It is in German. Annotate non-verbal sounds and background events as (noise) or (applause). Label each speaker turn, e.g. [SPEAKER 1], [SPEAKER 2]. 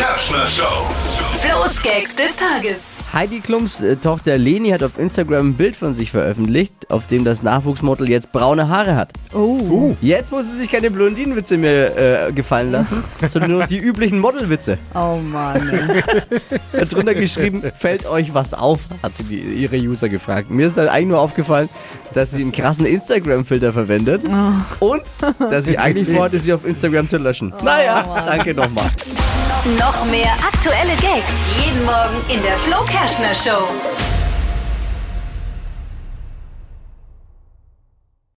[SPEAKER 1] Kerschner Show.
[SPEAKER 2] Flo's Gags des Tages.
[SPEAKER 3] Heidi Klums äh, Tochter Leni hat auf Instagram ein Bild von sich veröffentlicht, auf dem das Nachwuchsmodel jetzt braune Haare hat.
[SPEAKER 4] Oh.
[SPEAKER 3] Jetzt muss sie sich keine Blondinenwitze mehr äh, gefallen lassen, (laughs) sondern nur noch die üblichen Modelwitze.
[SPEAKER 4] Oh Mann. (laughs)
[SPEAKER 3] drunter geschrieben, fällt euch was auf, hat sie die, ihre User gefragt. Mir ist dann eigentlich nur aufgefallen, dass sie einen krassen Instagram-Filter verwendet und dass sie (laughs) eigentlich vorhat, sie auf Instagram zu löschen. naja, danke nochmal.
[SPEAKER 2] Noch mehr aktuelle Gags jeden Morgen in der Flo Kerschner Show.